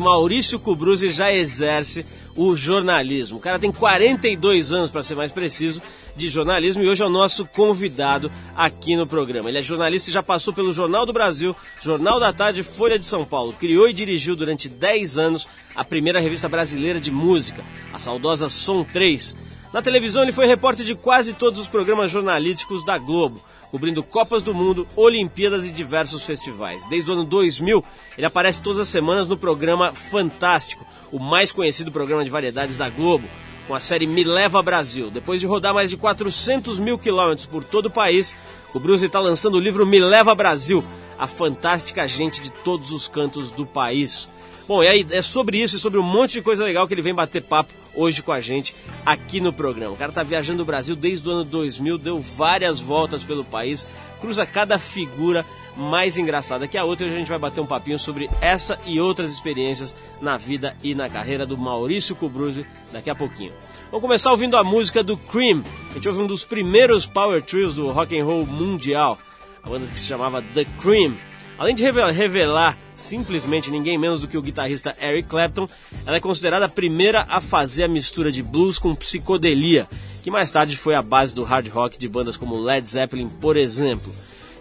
Maurício Cubruzzi já exerce o jornalismo. O cara tem 42 anos, para ser mais preciso, de jornalismo e hoje é o nosso convidado aqui no programa. Ele é jornalista e já passou pelo Jornal do Brasil, Jornal da Tarde Folha de São Paulo. Criou e dirigiu durante 10 anos a primeira revista brasileira de música, a saudosa Som 3. Na televisão ele foi repórter de quase todos os programas jornalísticos da Globo cobrindo Copas do Mundo, Olimpíadas e diversos festivais. Desde o ano 2000, ele aparece todas as semanas no programa Fantástico, o mais conhecido programa de variedades da Globo, com a série Me Leva Brasil. Depois de rodar mais de 400 mil quilômetros por todo o país, o Bruce está lançando o livro Me Leva Brasil, a fantástica gente de todos os cantos do país. Bom, aí é sobre isso e sobre um monte de coisa legal que ele vem bater papo hoje com a gente aqui no programa. O cara tá viajando o Brasil desde o ano 2000, deu várias voltas pelo país, cruza cada figura mais engraçada que a outra e a gente vai bater um papinho sobre essa e outras experiências na vida e na carreira do Maurício Cubruzzi daqui a pouquinho. Vamos começar ouvindo a música do Cream. A gente ouve um dos primeiros power trios do rock and roll mundial, a banda que se chamava The Cream. Além de revelar simplesmente ninguém menos do que o guitarrista Eric Clapton, ela é considerada a primeira a fazer a mistura de blues com psicodelia, que mais tarde foi a base do hard rock de bandas como Led Zeppelin, por exemplo.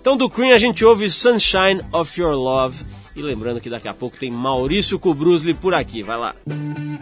Então do Cream a gente ouve Sunshine of Your Love, e lembrando que daqui a pouco tem Maurício Kubrusli por aqui, vai lá. tired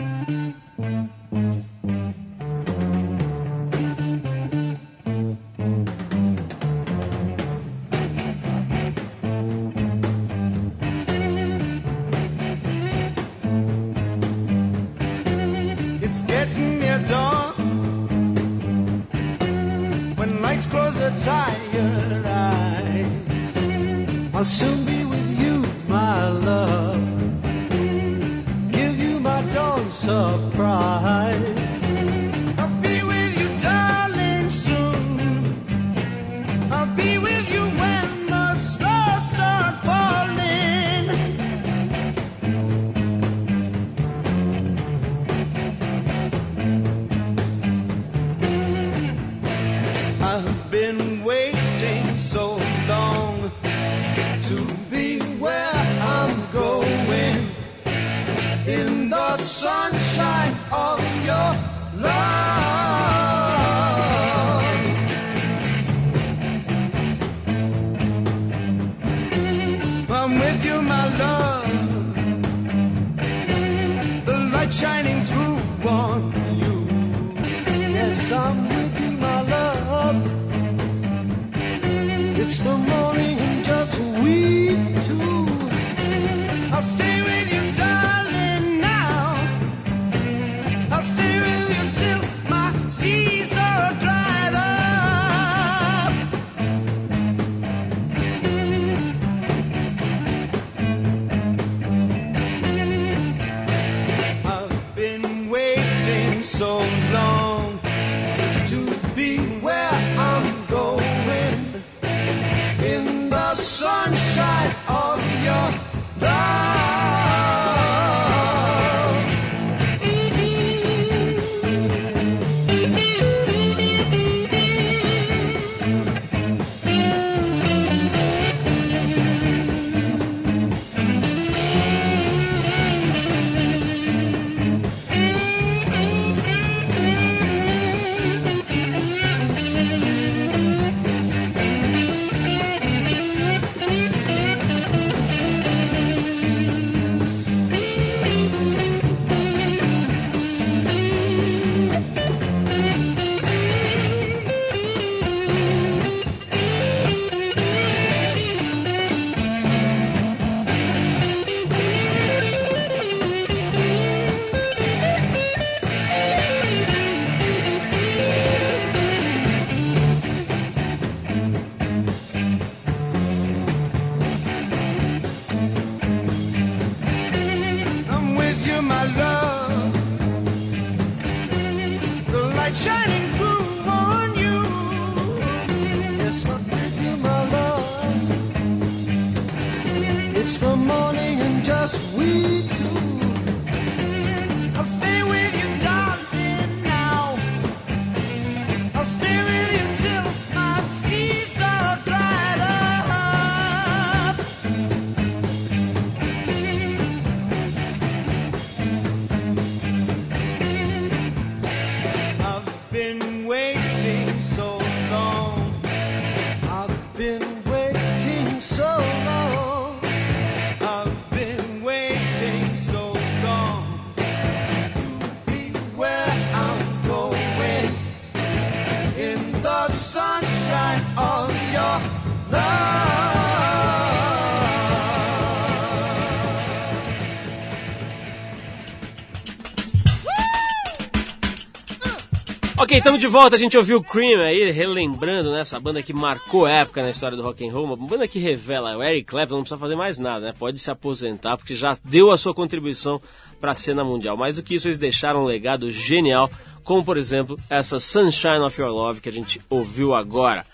Estamos de volta. A gente ouviu Cream aí, relembrando né, essa banda que marcou época na história do rock and roll. Uma banda que revela o Eric Clapton não precisa fazer mais nada, né? Pode se aposentar porque já deu a sua contribuição para a cena mundial. Mais do que isso, eles deixaram um legado genial, como por exemplo essa Sunshine of Your Love que a gente ouviu agora.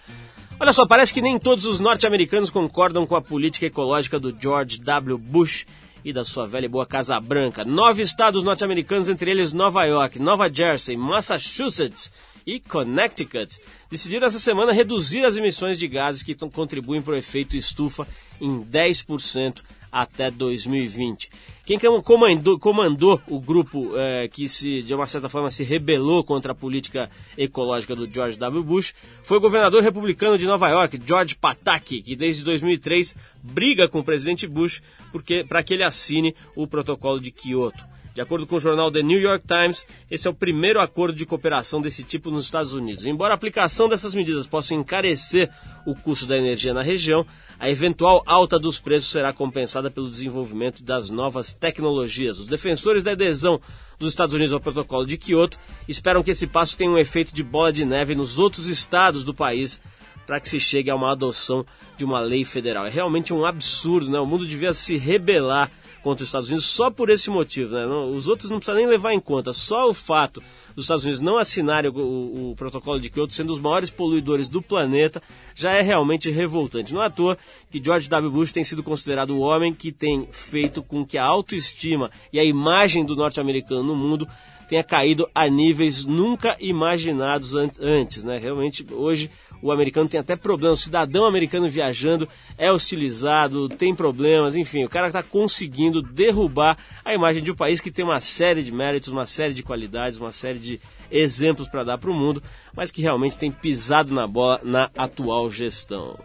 Olha só, parece que nem todos os norte-americanos concordam com a política ecológica do George W. Bush e da sua velha e boa Casa Branca. Nove estados norte-americanos, entre eles Nova York, Nova Jersey, Massachusetts e Connecticut, decidiram essa semana reduzir as emissões de gases que contribuem para o efeito estufa em 10% até 2020. Quem comandou, comandou o grupo é, que se, de uma certa forma se rebelou contra a política ecológica do George W. Bush foi o governador republicano de Nova York, George Pataki, que desde 2003 briga com o presidente Bush para que ele assine o protocolo de Kyoto. De acordo com o jornal The New York Times, esse é o primeiro acordo de cooperação desse tipo nos Estados Unidos. Embora a aplicação dessas medidas possa encarecer o custo da energia na região, a eventual alta dos preços será compensada pelo desenvolvimento das novas tecnologias. Os defensores da adesão dos Estados Unidos ao protocolo de Kyoto esperam que esse passo tenha um efeito de bola de neve nos outros estados do país para que se chegue a uma adoção de uma lei federal. É realmente um absurdo, né? O mundo devia se rebelar contra os Estados Unidos só por esse motivo. Né? Os outros não precisam nem levar em conta. Só o fato dos Estados Unidos não assinarem o, o, o, protocolo de Kyoto, sendo os maiores poluidores do planeta, já é realmente revoltante. Não é à toa que George W. Bush tem sido considerado o homem que tem feito com que a autoestima e a imagem do norte-americano no mundo tenha caído a níveis nunca imaginados antes, né? Realmente hoje o americano tem até problemas, o cidadão americano viajando é hostilizado, tem problemas, enfim, o cara está conseguindo derrubar a imagem de um país que tem uma série de méritos, uma série de qualidades, uma série de exemplos para dar para o mundo, mas que realmente tem pisado na bola na atual gestão.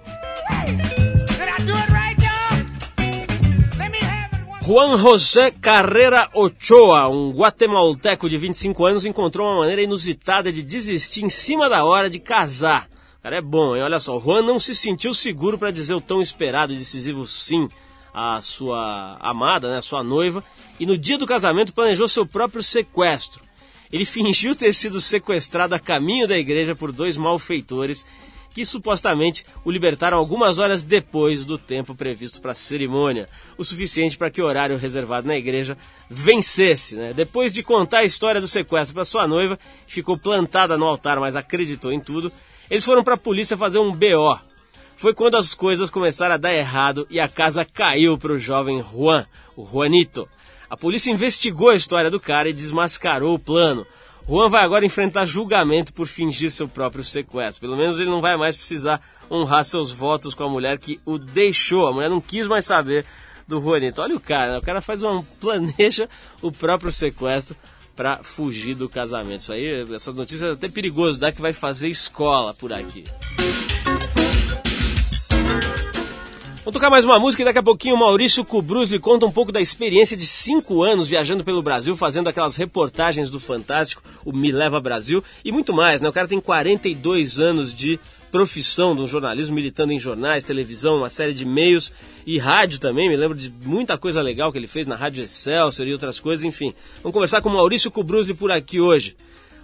Juan José Carrera Ochoa, um guatemalteco de 25 anos, encontrou uma maneira inusitada de desistir em cima da hora de casar cara é bom, hein? Olha só, o Juan não se sentiu seguro para dizer o tão esperado e decisivo sim à sua amada, né, à sua noiva, e no dia do casamento planejou seu próprio sequestro. Ele fingiu ter sido sequestrado a caminho da igreja por dois malfeitores que supostamente o libertaram algumas horas depois do tempo previsto para a cerimônia, o suficiente para que o horário reservado na igreja vencesse. Né? Depois de contar a história do sequestro para sua noiva, ficou plantada no altar, mas acreditou em tudo, eles foram para a polícia fazer um BO. Foi quando as coisas começaram a dar errado e a casa caiu para o jovem Juan, o Juanito. A polícia investigou a história do cara e desmascarou o plano. Juan vai agora enfrentar julgamento por fingir seu próprio sequestro. Pelo menos ele não vai mais precisar honrar seus votos com a mulher que o deixou. A mulher não quis mais saber do Juanito. Olha o cara, né? o cara faz uma planeja o próprio sequestro para fugir do casamento. Isso aí, essas notícias é até perigoso, dá que vai fazer escola por aqui. Vamos tocar mais uma música e daqui a pouquinho o Maurício Cubruzzi conta um pouco da experiência de cinco anos viajando pelo Brasil, fazendo aquelas reportagens do Fantástico, o Me Leva Brasil e muito mais, né? O cara tem 42 anos de profissão do jornalismo, militando em jornais, televisão, uma série de meios e rádio também. Me lembro de muita coisa legal que ele fez na Rádio Excelsior e outras coisas, enfim. Vamos conversar com Maurício Cubruzzi por aqui hoje.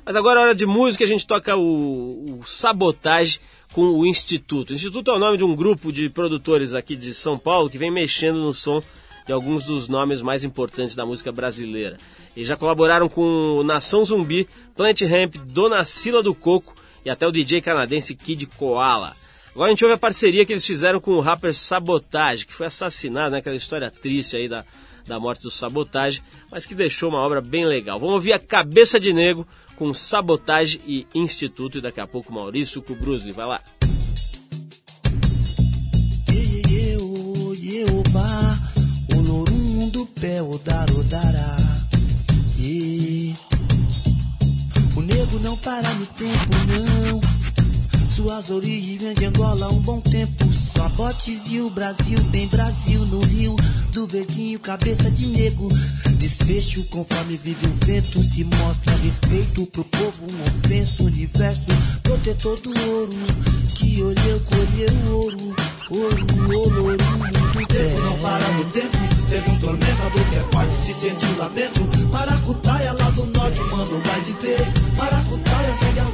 Mas agora é hora de música, a gente toca o, o Sabotage com o Instituto. O Instituto é o nome de um grupo de produtores aqui de São Paulo que vem mexendo no som de alguns dos nomes mais importantes da música brasileira. Eles já colaboraram com Nação Zumbi, Plant Ramp, Dona Sila do Coco e até o DJ canadense Kid Koala. Agora a gente ouve a parceria que eles fizeram com o rapper Sabotage, que foi assassinado, né? Aquela história triste aí da, da morte do Sabotage, mas que deixou uma obra bem legal. Vamos ouvir a Cabeça de Negro com Sabotage e Instituto e daqui a pouco Maurício Kubrusli. Vai lá. O nego não para no tempo, não. Suas origens de Angola um bom tempo. Só botes e o Brasil, bem Brasil no Rio. Do verdinho, cabeça de nego. Desfecho conforme vive o vento. Se mostra respeito pro povo, um ofenso. Universo, protetor do ouro. Que olheu, colheu ouro. Ouro, ouro, ouro. O tempo não para no tempo. Teve um tormentador que é forte, se sentiu lamento. Maracutaia lá do norte, mano, vai de ver. Maracutaia segue a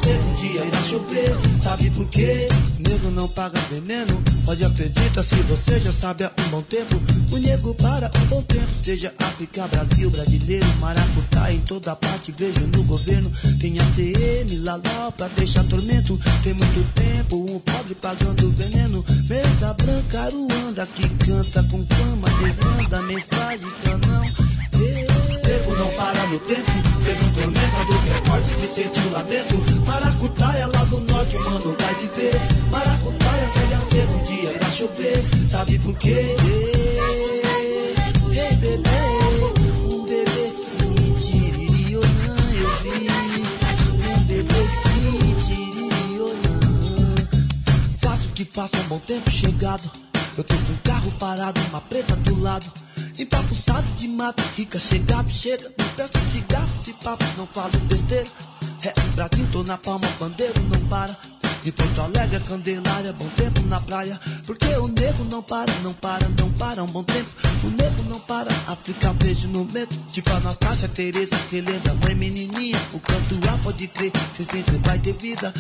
chover. Sabe por quê? Nego não paga veneno. Pode acreditar se você já sabe há um bom tempo. O nego para um bom tempo. Seja África, Brasil, brasileiro, maracutá em toda parte. Vejo no governo. Tem ACM, Lalau pra deixar tormento. Tem muito tempo, um pobre pagando veneno. Mesa branca, Aruanda que canta com fama. Demanda mensagem, canão. Nego não para no tempo. Teve um é forte, se sentiu lá dentro. Maracutaia lá do norte, mano, vai viver. Maracutaia, velha cedo, um dia irá chover. Sabe por quê? Ei, bebê, um bebezinho, tiririolã, eu vi. Um bebezinho, tiririolã. Faço o que faço há um bom tempo chegado. Eu tô com um carro parado, uma preta do lado. Empapuçado de mato, rica, chegado, chega. Me presta um cigarro, se papo, não falo besteira. É, Brasil, tô na palma, bandeiro não para. De Porto Alegre Candelária, bom tempo na praia. Porque o nego não para, não para, não para, um bom tempo. O nego não para, África, beijo no medo. Tipo a Nastácia, Tereza, relembra, mãe menininha. O canto A pode crer, cê sempre vai ter vida.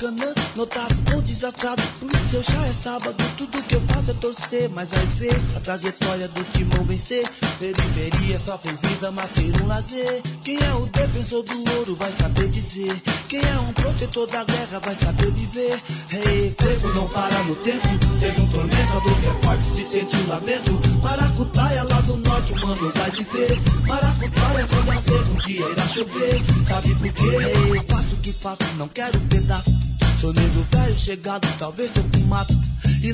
Maracanã, notado ou desastrado. Por isso eu já é sábado, tudo que eu faço é torcer. Mas vai ver a trajetória do timão vencer. Periferia sofre vida, mas ter um lazer. Quem é o defensor do ouro vai saber dizer. Quem é um protetor da guerra vai saber viver. Hey, fogo não para no tempo. Teve um tormentador que é forte, se sentiu lá dentro. Maracutaia lá do norte, o mano vai viver. Maracutaia foi nascer, um dia irá chover. Sabe por quê? Hey, faço o que faço, não quero pedaço. Sou nego velho chegado, talvez tô mato.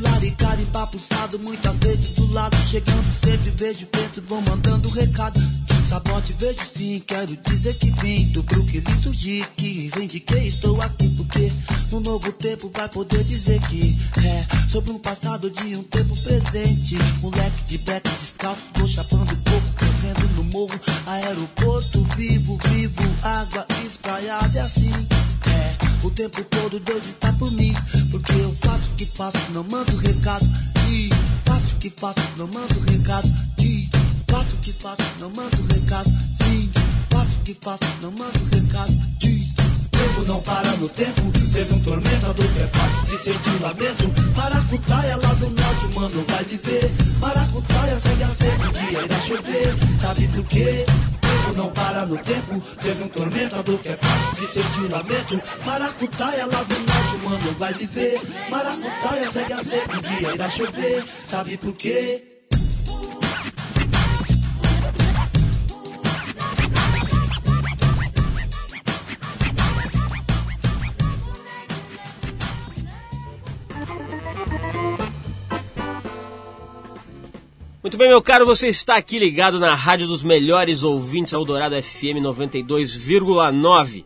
Laricar empapuçado, muita sede do lado. Chegando sempre, vejo preto, vou mandando recado. Sabote, vejo sim, quero dizer que vim do Brooklyn surgir. Que reivindiquei, estou aqui porque no novo tempo vai poder dizer que é sobre um passado de um tempo presente. Moleque de beca descalço, vou chapando pouco, correndo no morro. Aeroporto vivo, vivo, água espraiada, é assim. O tempo todo Deus está por mim. Porque eu faço o que faço, não mando recado. E faço o que faço, não mando recado. E faço o que faço, não mando recado. Sim, faço o que faço, não mando recado. Diz. Tempo não para no tempo, teve um tormentador que é forte, se sentiu lamento. Maracutaia lá do norte, mano, vai viver. Maracutaia segue a ser, um dia irá chover. Sabe por quê? Não para no tempo, teve um tormentador que é forte, se sentiu lamento. Maracutaia lá do norte, mano, vai viver. Maracutaia segue a ser, um dia irá chover. Sabe por quê? Muito bem, meu caro, você está aqui ligado na Rádio dos Melhores Ouvintes, Eldorado FM 92,9.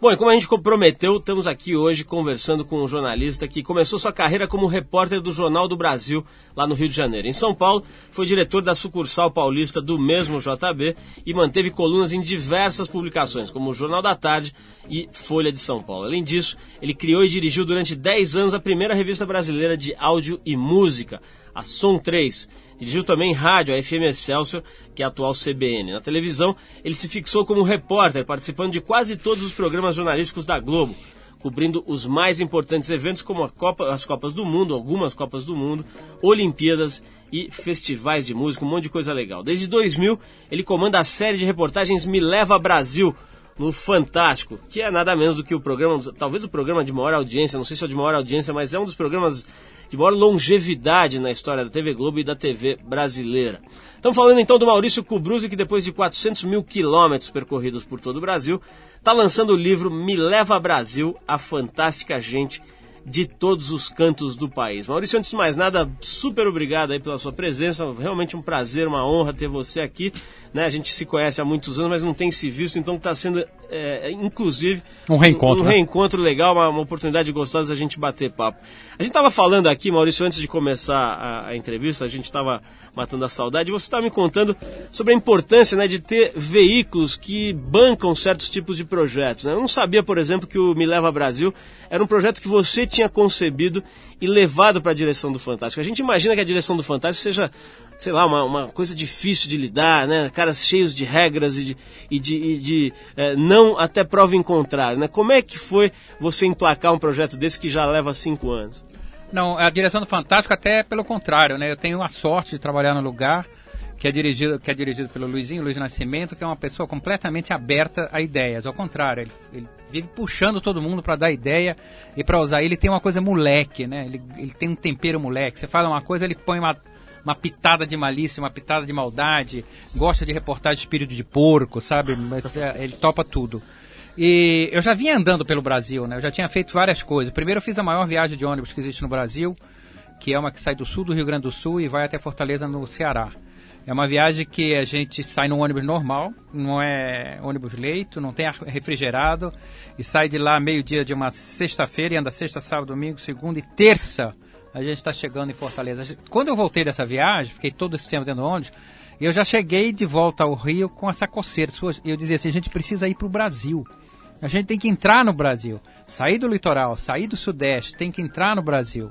Bom, e como a gente comprometeu, estamos aqui hoje conversando com um jornalista que começou sua carreira como repórter do Jornal do Brasil, lá no Rio de Janeiro. Em São Paulo, foi diretor da sucursal paulista do mesmo JB e manteve colunas em diversas publicações, como o Jornal da Tarde e Folha de São Paulo. Além disso, ele criou e dirigiu durante 10 anos a primeira revista brasileira de áudio e música, a Som 3 Dirigiu também rádio, a FM Excelsior, que é a atual CBN. Na televisão, ele se fixou como repórter, participando de quase todos os programas jornalísticos da Globo, cobrindo os mais importantes eventos como Copa, as Copas do Mundo, algumas Copas do Mundo, Olimpíadas e festivais de música, um monte de coisa legal. Desde 2000, ele comanda a série de reportagens Me Leva Brasil, no Fantástico, que é nada menos do que o programa, talvez o programa de maior audiência, não sei se é de maior audiência, mas é um dos programas de maior longevidade na história da TV Globo e da TV brasileira. Estamos falando então do Maurício Cubruzzi, que depois de 400 mil quilômetros percorridos por todo o Brasil, está lançando o livro Me Leva Brasil, a fantástica gente de todos os cantos do país. Maurício, antes de mais nada, super obrigado aí pela sua presença. Realmente um prazer, uma honra ter você aqui. Né? A gente se conhece há muitos anos, mas não tem se visto, então está sendo, é, inclusive, um reencontro, um, um né? reencontro legal, uma, uma, oportunidade gostosa da gente bater papo. A gente estava falando aqui, Maurício, antes de começar a, a entrevista, a gente estava matando a saudade. Você estava me contando sobre a importância né, de ter veículos que bancam certos tipos de projetos. Né? Eu não sabia, por exemplo, que o Me Leva Brasil era um projeto que você tinha concebido e levado para a direção do Fantástico? A gente imagina que a direção do Fantástico seja, sei lá, uma, uma coisa difícil de lidar, né? Caras cheios de regras e de, e de, e de é, não até prova em contrário, né? Como é que foi você emplacar um projeto desse que já leva cinco anos? Não, a direção do Fantástico até pelo contrário, né? Eu tenho a sorte de trabalhar no lugar que é dirigido, que é dirigido pelo Luizinho, Luiz Nascimento, que é uma pessoa completamente aberta a ideias. Ao contrário, ele, ele vive puxando todo mundo para dar ideia e para usar. Ele tem uma coisa moleque, né? Ele, ele tem um tempero moleque. Você fala uma coisa, ele põe uma, uma pitada de malícia, uma pitada de maldade. Gosta de reportar de espírito de porco, sabe? Mas é, ele topa tudo. E eu já vinha andando pelo Brasil, né? Eu já tinha feito várias coisas. Primeiro eu fiz a maior viagem de ônibus que existe no Brasil, que é uma que sai do sul do Rio Grande do Sul e vai até Fortaleza, no Ceará. É uma viagem que a gente sai num ônibus normal, não é ônibus leito, não tem refrigerado, e sai de lá meio-dia de uma sexta-feira e anda sexta, sábado, domingo, segunda e terça. A gente está chegando em Fortaleza. Quando eu voltei dessa viagem, fiquei todo esse tempo dentro do ônibus, eu já cheguei de volta ao Rio com essa coceira. Eu dizia assim: a gente precisa ir para o Brasil. A gente tem que entrar no Brasil. Sair do litoral, sair do Sudeste, tem que entrar no Brasil.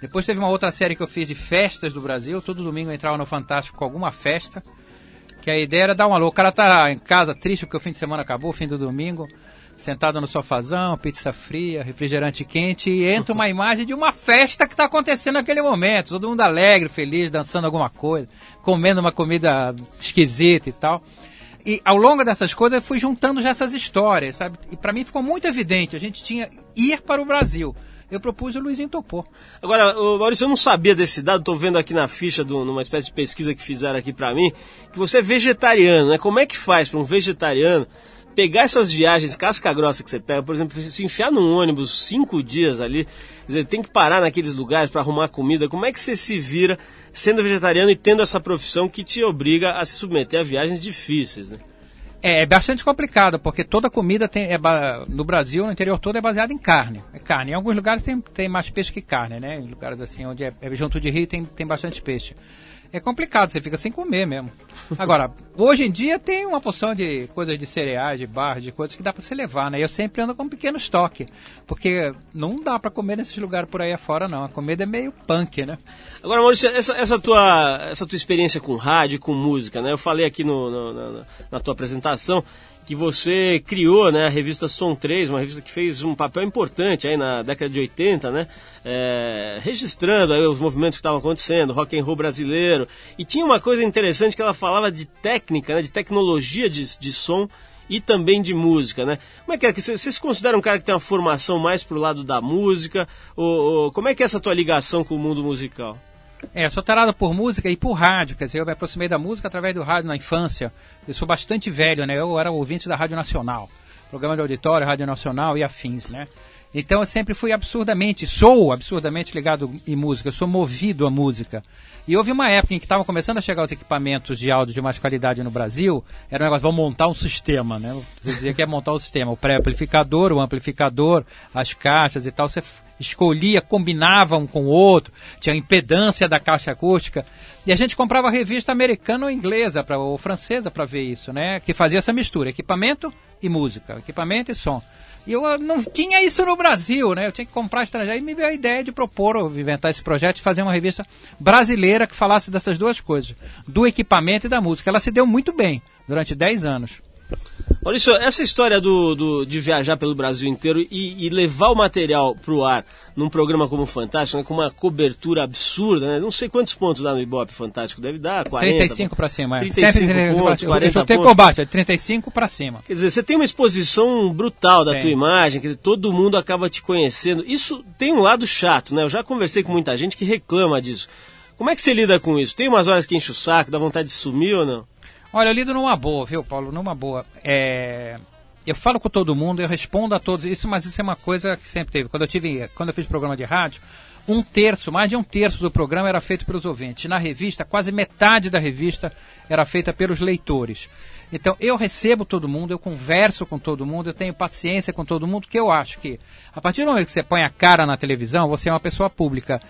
Depois teve uma outra série que eu fiz de festas do Brasil. Todo domingo eu entrava no Fantástico com alguma festa. Que a ideia era dar uma louca. O cara tá em casa triste porque o fim de semana acabou, fim do domingo. Sentado no sofazão, pizza fria, refrigerante quente. E entra uma imagem de uma festa que está acontecendo naquele momento. Todo mundo alegre, feliz, dançando alguma coisa. Comendo uma comida esquisita e tal. E ao longo dessas coisas eu fui juntando já essas histórias, sabe? E para mim ficou muito evidente. A gente tinha ir para o Brasil eu propus e o Luizinho topou. Agora, Maurício, eu não sabia desse dado, estou vendo aqui na ficha, numa espécie de pesquisa que fizeram aqui para mim, que você é vegetariano, né? Como é que faz para um vegetariano pegar essas viagens casca grossa que você pega, por exemplo, se enfiar num ônibus cinco dias ali, dizer, tem que parar naqueles lugares para arrumar comida, como é que você se vira sendo vegetariano e tendo essa profissão que te obriga a se submeter a viagens difíceis, né? É, é bastante complicado, porque toda comida tem, é, no Brasil, no interior todo, é baseada em carne. É carne. Em alguns lugares tem, tem mais peixe que carne, né? Em lugares assim, onde é, é junto de rio, tem, tem bastante peixe é complicado, você fica sem comer mesmo. Agora, hoje em dia tem uma porção de coisas de cereais, de barras, de coisas que dá para você levar, né? Eu sempre ando com um pequeno estoque, porque não dá para comer nesses lugares por aí afora, não. A comida é meio punk, né? Agora, Maurício, essa, essa, tua, essa tua experiência com rádio com música, né? Eu falei aqui no, no na tua apresentação que você criou, né, a revista Som 3, uma revista que fez um papel importante aí na década de 80, né, é, registrando aí os movimentos que estavam acontecendo, rock and roll brasileiro, e tinha uma coisa interessante que ela falava de técnica, né, de tecnologia de, de som e também de música, né? Como é que é? Você se considera um cara que tem uma formação mais pro lado da música? Ou, ou como é que é essa tua ligação com o mundo musical? É, sou tarado por música e por rádio, quer dizer, eu me aproximei da música através do rádio na infância. Eu sou bastante velho, né? Eu era ouvinte da Rádio Nacional, programa de auditório, Rádio Nacional e afins, né? Então eu sempre fui absurdamente, sou absurdamente ligado em música, eu sou movido à música. E houve uma época em que estavam começando a chegar os equipamentos de áudio de mais qualidade no Brasil, era um negócio, vamos montar um sistema, né? Você dizia que é montar um sistema, o pré-amplificador, o amplificador, as caixas e tal, você escolhia, combinava um com o outro, tinha a impedância da caixa acústica. E a gente comprava revista americana ou inglesa pra, ou francesa para ver isso, né? Que fazia essa mistura, equipamento e música, equipamento e som. E eu não tinha isso no Brasil, né? Eu tinha que comprar estrangeiro. E me veio a ideia de propor, inventar esse projeto e fazer uma revista brasileira que falasse dessas duas coisas, do equipamento e da música. Ela se deu muito bem durante 10 anos. Maurício, essa história do, do, de viajar pelo Brasil inteiro e, e levar o material para o ar num programa como o Fantástico, né, com uma cobertura absurda, né? não sei quantos pontos dá no Ibope Fantástico, deve dar 40. 35 para cima, é. 35 Sempre, pontos, 40 eu combate, é 35 para cima. Quer dizer, você tem uma exposição brutal da tem. tua imagem, quer dizer, todo mundo acaba te conhecendo. Isso tem um lado chato, né? Eu já conversei com muita gente que reclama disso. Como é que você lida com isso? Tem umas horas que enche o saco, dá vontade de sumir ou não? Olha, eu lido numa boa, viu, Paulo? Numa boa. É... Eu falo com todo mundo, eu respondo a todos. Isso, mas isso é uma coisa que sempre teve. Quando eu tive, quando eu fiz programa de rádio, um terço, mais de um terço do programa era feito pelos ouvintes. Na revista, quase metade da revista era feita pelos leitores. Então, eu recebo todo mundo, eu converso com todo mundo, eu tenho paciência com todo mundo, que eu acho que, a partir do momento que você põe a cara na televisão, você é uma pessoa pública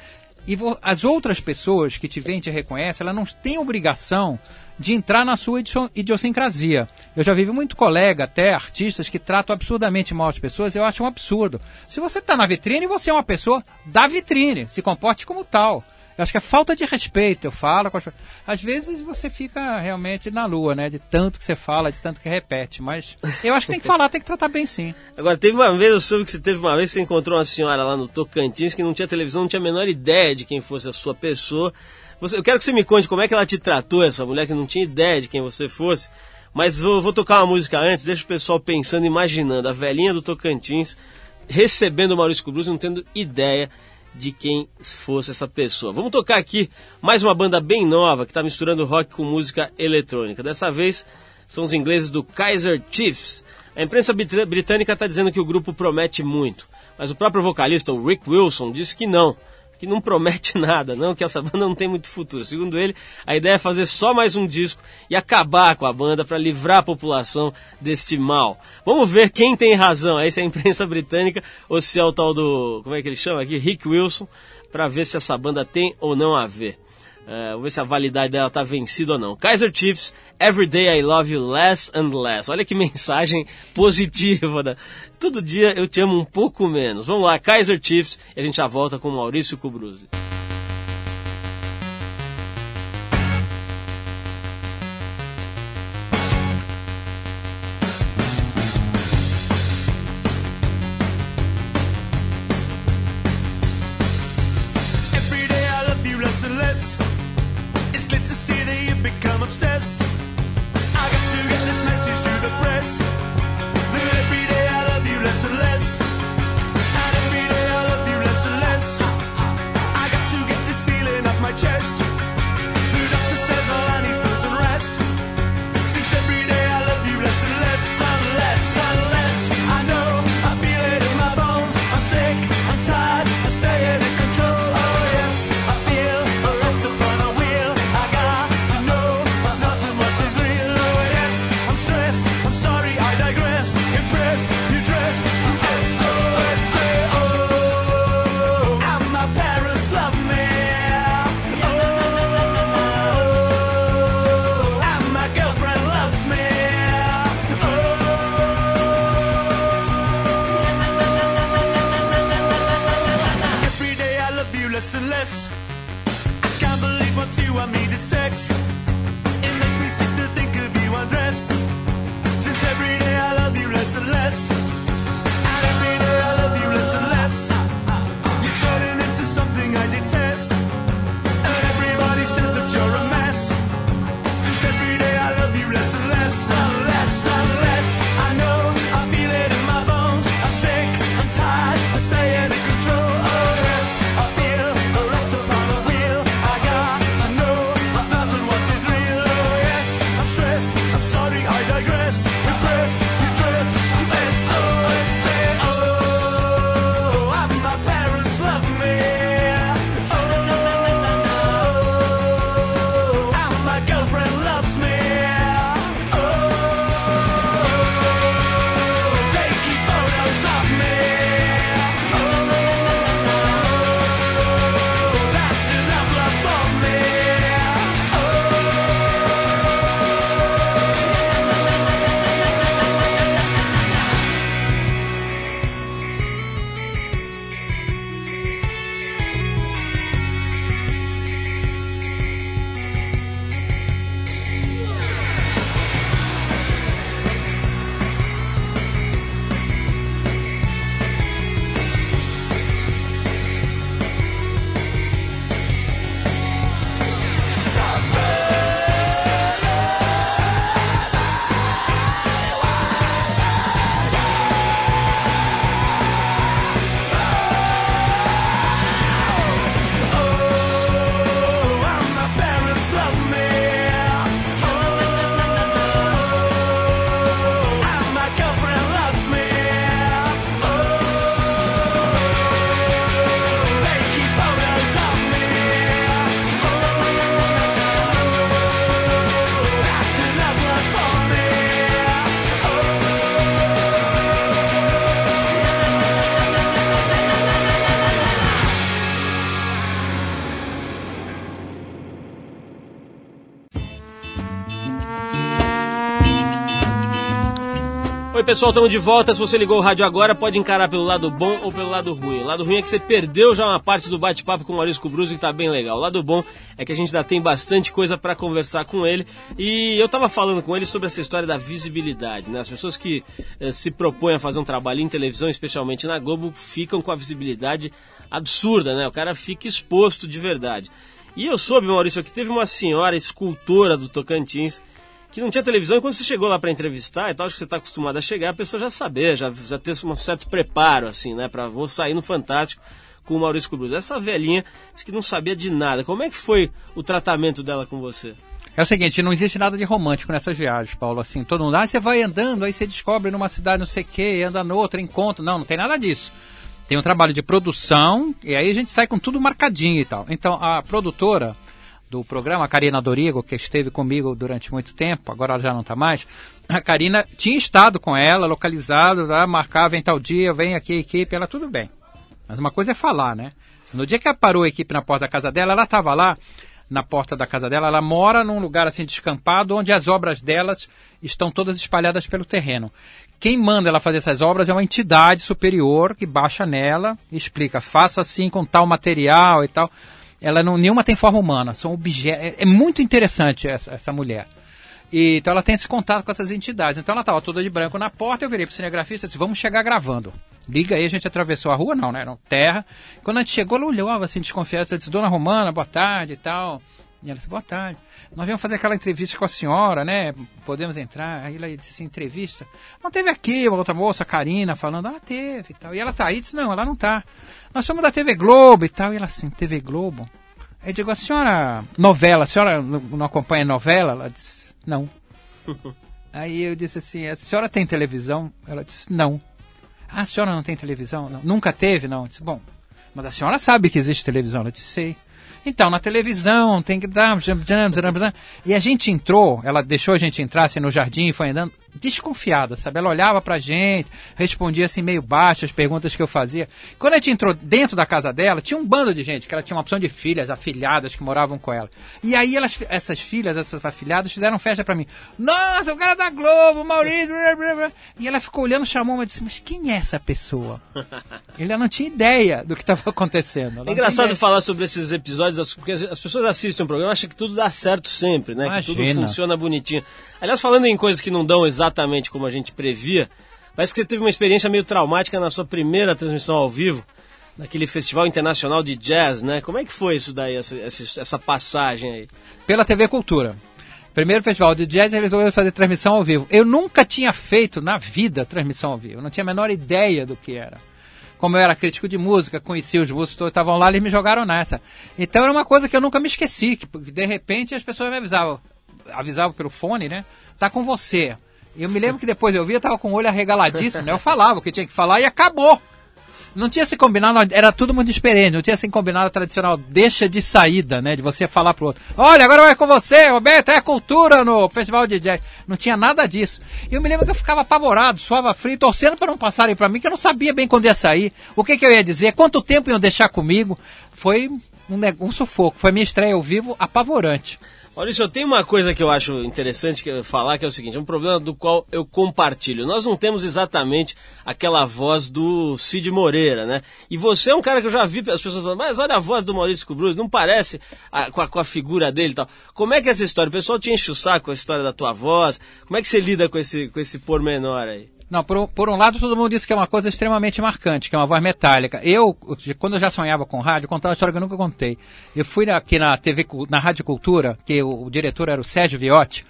E as outras pessoas que te veem e te reconhecem, elas não têm obrigação de entrar na sua idiosincrasia. Eu já vi muito colega, até artistas, que tratam absurdamente mal as pessoas, eu acho um absurdo. Se você está na vitrine, você é uma pessoa da vitrine, se comporte como tal. Eu acho que é falta de respeito, eu falo com as Às vezes você fica realmente na lua, né? De tanto que você fala, de tanto que repete. Mas eu acho que tem que falar, tem que tratar bem sim. Agora, teve uma vez, eu soube que você teve uma vez você encontrou uma senhora lá no Tocantins que não tinha televisão, não tinha a menor ideia de quem fosse a sua pessoa. Você, eu quero que você me conte como é que ela te tratou, essa mulher que não tinha ideia de quem você fosse. Mas vou, vou tocar uma música antes, deixa o pessoal pensando, imaginando a velhinha do Tocantins recebendo o Maurício Cruz, não tendo ideia de quem fosse essa pessoa. Vamos tocar aqui mais uma banda bem nova que está misturando rock com música eletrônica. Dessa vez são os ingleses do Kaiser Chiefs. A imprensa britânica está dizendo que o grupo promete muito, mas o próprio vocalista, o Rick Wilson, disse que não que não promete nada, não, que essa banda não tem muito futuro. Segundo ele, a ideia é fazer só mais um disco e acabar com a banda para livrar a população deste mal. Vamos ver quem tem razão, aí se é a imprensa britânica ou se é o tal do, como é que ele chama aqui, Rick Wilson, para ver se essa banda tem ou não a ver. Uh, vamos ver se a validade dela está vencida ou não. Kaiser Chiefs, Every Day I Love You Less and Less. Olha que mensagem positiva. Né? Todo dia eu te amo um pouco menos. Vamos lá, Kaiser Chiefs, e a gente já volta com Maurício Cubruzzi. Pessoal, estamos de volta. Se você ligou o rádio agora, pode encarar pelo lado bom ou pelo lado ruim. O lado ruim é que você perdeu já uma parte do bate-papo com o Maurício Cubruzzi, que tá bem legal. O lado bom é que a gente ainda tem bastante coisa para conversar com ele. E eu tava falando com ele sobre essa história da visibilidade, né? As pessoas que eh, se propõem a fazer um trabalho em televisão, especialmente na Globo, ficam com a visibilidade absurda, né? O cara fica exposto de verdade. E eu soube, Maurício, que teve uma senhora escultora do Tocantins que não tinha televisão e quando você chegou lá para entrevistar e tal, acho que você está acostumado a chegar, a pessoa já saber, já, já ter um certo preparo, assim, né, para vou sair no Fantástico com o Maurício Cruz. Essa velhinha disse que não sabia de nada. Como é que foi o tratamento dela com você? É o seguinte, não existe nada de romântico nessas viagens, Paulo. Assim, todo mundo, ah, você vai andando, aí você descobre numa cidade não sei o que, anda noutra, encontra. Não, não tem nada disso. Tem um trabalho de produção e aí a gente sai com tudo marcadinho e tal. Então a produtora do programa, a Karina Dorigo, que esteve comigo durante muito tempo, agora ela já não está mais, a Karina tinha estado com ela, localizado, lá, marcava em tal dia, vem aqui a equipe, ela tudo bem. Mas uma coisa é falar, né? No dia que parou a equipe na porta da casa dela, ela estava lá, na porta da casa dela, ela mora num lugar assim descampado, onde as obras delas estão todas espalhadas pelo terreno. Quem manda ela fazer essas obras é uma entidade superior que baixa nela explica, faça assim com tal material e tal ela não, nenhuma tem forma humana, são objetos. É, é, muito interessante essa, essa mulher. E, então ela tem esse contato com essas entidades. Então ela estava toda de branco na porta, eu virei pro cinegrafista e disse, vamos chegar gravando. Liga aí, a gente atravessou a rua, não, né? Era terra. Quando a gente chegou, ela olhou assim, desconfiada, disse, Dona Romana, boa tarde e tal. E ela disse, boa tarde. Nós viemos fazer aquela entrevista com a senhora, né? Podemos entrar? Aí ela disse assim, entrevista? Não teve aqui uma outra moça, a Karina, falando, ah, teve e tal. E ela tá aí, disse, não, ela não tá. Nós somos da TV Globo e tal. E ela assim, TV Globo? Aí eu digo, a senhora, novela, a senhora não acompanha novela? Ela disse, não. Aí eu disse assim, a senhora tem televisão? Ela disse, não. Ah, a senhora não tem televisão? Não. Nunca teve? Não. Eu disse, bom, mas a senhora sabe que existe televisão? Ela disse, sei. Então, na televisão, tem que dar. E a gente entrou, ela deixou a gente entrar assim, no jardim e foi andando desconfiada, sabe? Ela olhava pra gente, respondia assim meio baixo as perguntas que eu fazia. Quando a gente entrou dentro da casa dela, tinha um bando de gente, que ela tinha uma opção de filhas, afilhadas que moravam com ela. E aí elas, essas filhas, essas afilhadas, fizeram festa pra mim. Nossa, o cara da Globo, Maurício. Blá, blá, blá. E ela ficou olhando, chamou e disse, mas quem é essa pessoa? Ele não tinha ideia do que estava acontecendo. É engraçado falar sobre esses episódios, porque as pessoas assistem o programa acham que tudo dá certo sempre, né? Imagina. Que tudo funciona bonitinho. Aliás, falando em coisas que não dão exatamente como a gente previa, parece que você teve uma experiência meio traumática na sua primeira transmissão ao vivo, naquele Festival Internacional de Jazz, né? Como é que foi isso daí, essa, essa passagem aí? Pela TV Cultura. Primeiro festival de jazz, eles resolveram fazer transmissão ao vivo. Eu nunca tinha feito na vida transmissão ao vivo, eu não tinha a menor ideia do que era. Como eu era crítico de música, conhecia os músicos, estavam lá, eles me jogaram nessa. Então era uma coisa que eu nunca me esqueci, que de repente as pessoas me avisavam avisava pelo fone, né? Tá com você. Eu me lembro que depois eu vi, eu tava com o olho arregaladíssimo, né? Eu falava o que tinha que falar e acabou. Não tinha se combinado, era tudo muito diferente, não tinha se combinado tradicional, deixa de saída, né? De você falar pro outro, olha, agora vai com você, Roberto, é cultura no Festival de Jazz. Não tinha nada disso. E eu me lembro que eu ficava apavorado, suava frio, torcendo para não passarem para mim, que eu não sabia bem quando ia sair, o que, que eu ia dizer, quanto tempo iam deixar comigo. Foi um, um sufoco, foi minha estreia ao vivo apavorante. Maurício, tenho uma coisa que eu acho interessante falar, que é o seguinte, é um problema do qual eu compartilho. Nós não temos exatamente aquela voz do Cid Moreira, né? E você é um cara que eu já vi as pessoas falando, mas olha a voz do Maurício Cubruz, não parece a, com, a, com, a, figura dele e tal. Como é que é essa história? O pessoal te enche o saco com a história da tua voz? Como é que você lida com esse, com esse pormenor aí? Não, por, por, um lado todo mundo disse que é uma coisa extremamente marcante, que é uma voz metálica. Eu, quando eu já sonhava com rádio, contava uma história que eu nunca contei. Eu fui aqui na TV, na Rádio Cultura, que o, o diretor era o Sérgio Viotti,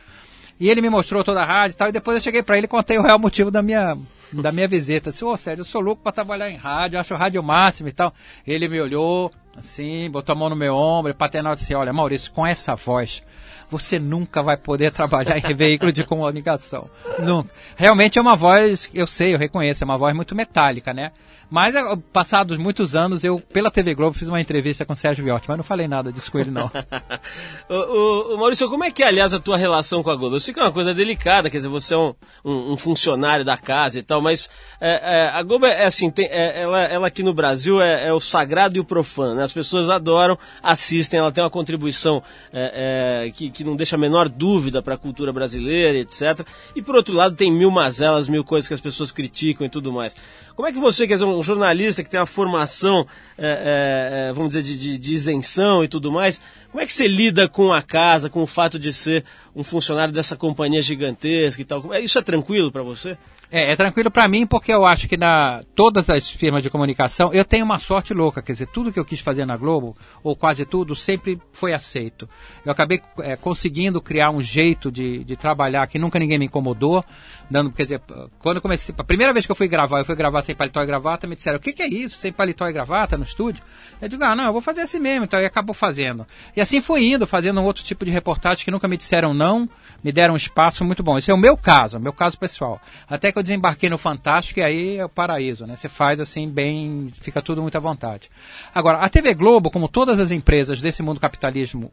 e ele me mostrou toda a rádio e tal, e depois eu cheguei para ele e contei o real motivo da minha, da minha visita. Disse, ô Sérgio, eu sou louco para trabalhar em rádio, acho rádio máximo e tal. Ele me olhou, assim, botou a mão no meu ombro, patenal disse, olha, Maurício, com essa voz, você nunca vai poder trabalhar em veículo de comunicação. Nunca. Realmente é uma voz, eu sei, eu reconheço, é uma voz muito metálica, né? Mas, eh, passados muitos anos, eu, pela TV Globo, fiz uma entrevista com o Sérgio Viotti, mas não falei nada disso com ele, não. o, o, o, Maurício, como é que é, aliás, a tua relação com a Globo? Eu sei que é uma coisa delicada, quer dizer, você é um, um, um funcionário da casa e tal, mas é, é, a Globo é, é assim, tem, é, ela, ela aqui no Brasil é, é, o sagrado e o profano, né? As pessoas adoram, assistem, ela tem uma contribuição é, é, que, que não deixa a menor dúvida para a cultura brasileira, etc. E por outro lado, tem mil mazelas, mil coisas que as pessoas criticam e tudo mais. Como é que você, que é um jornalista que tem uma formação, é, é, é, vamos dizer, de, de, de isenção e tudo mais, como é que você lida com a casa, com o fato de ser um funcionário dessa companhia gigantesca e tal? Isso é tranquilo para você? É, é tranquilo para mim porque eu acho que na todas as firmas de comunicação eu tenho uma sorte louca, quer dizer, tudo que eu quis fazer na Globo, ou quase tudo, sempre foi aceito. Eu acabei é, conseguindo criar um jeito de, de trabalhar que nunca ninguém me incomodou, dando, quer dizer, quando eu comecei, a primeira vez que eu fui gravar, eu fui gravar sem paletó e gravata, me disseram, o que, que é isso, sem paletó e gravata no estúdio? Eu digo, ah, não, eu vou fazer assim mesmo, então aí acabou fazendo. E assim fui indo, fazendo um outro tipo de reportagem que nunca me disseram não, me deram um espaço muito bom. Esse é o meu caso, o meu caso pessoal. Até que eu desembarquei no Fantástico e aí é o paraíso, né? Você faz assim bem, fica tudo muito à vontade. Agora, a TV Globo, como todas as empresas desse mundo capitalismo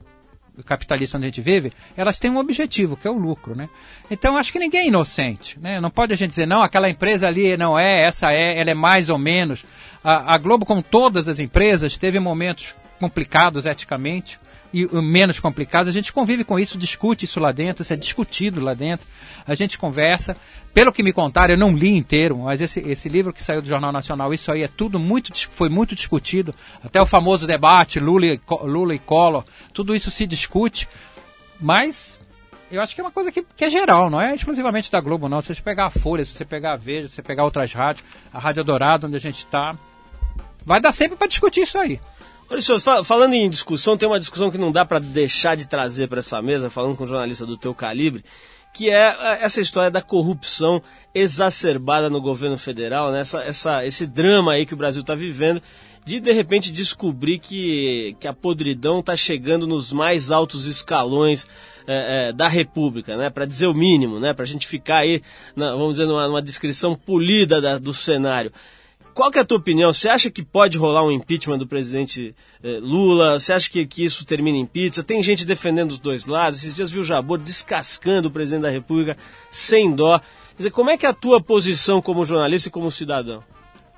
capitalista onde a gente vive, elas têm um objetivo, que é o lucro, né? Então acho que ninguém é inocente, né? Não pode a gente dizer, não, aquela empresa ali não é, essa é, ela é mais ou menos. A, a Globo, como todas as empresas, teve momentos complicados eticamente, e menos complicados, a gente convive com isso, discute isso lá dentro, isso é discutido lá dentro, a gente conversa. Pelo que me contaram, eu não li inteiro, mas esse, esse livro que saiu do Jornal Nacional, isso aí é tudo muito, foi muito discutido, até o famoso debate Lula e, Lula e Collor, tudo isso se discute, mas eu acho que é uma coisa que, que, é geral, não é exclusivamente da Globo, não. Se você pegar a Folha, se você pegar a Veja, se você pegar outras rádios, a Rádio Dourado, onde a gente está, vai dar sempre para discutir isso aí. Olha, senhor, falando em discussão, tem uma discussão que não dá para deixar de trazer para essa mesa, falando com um jornalista do teu calibre, que é, é essa história da corrupção exacerbada no governo federal, né? essa, essa, esse drama aí que o Brasil está vivendo, de de repente descobrir que, que a podridão está chegando nos mais altos escalões é, é, da República, né? para dizer o mínimo, né? para a gente ficar aí, na, vamos dizer, numa, numa descrição polida da, do cenário. Qual que é a tua opinião? Você acha que pode rolar um impeachment do presidente eh, Lula? Você acha que, que isso termina em pizza? Tem gente defendendo os dois lados. Esses dias viu o Jabor descascando o presidente da República sem dó. Quer dizer, como é que é a tua posição como jornalista e como cidadão?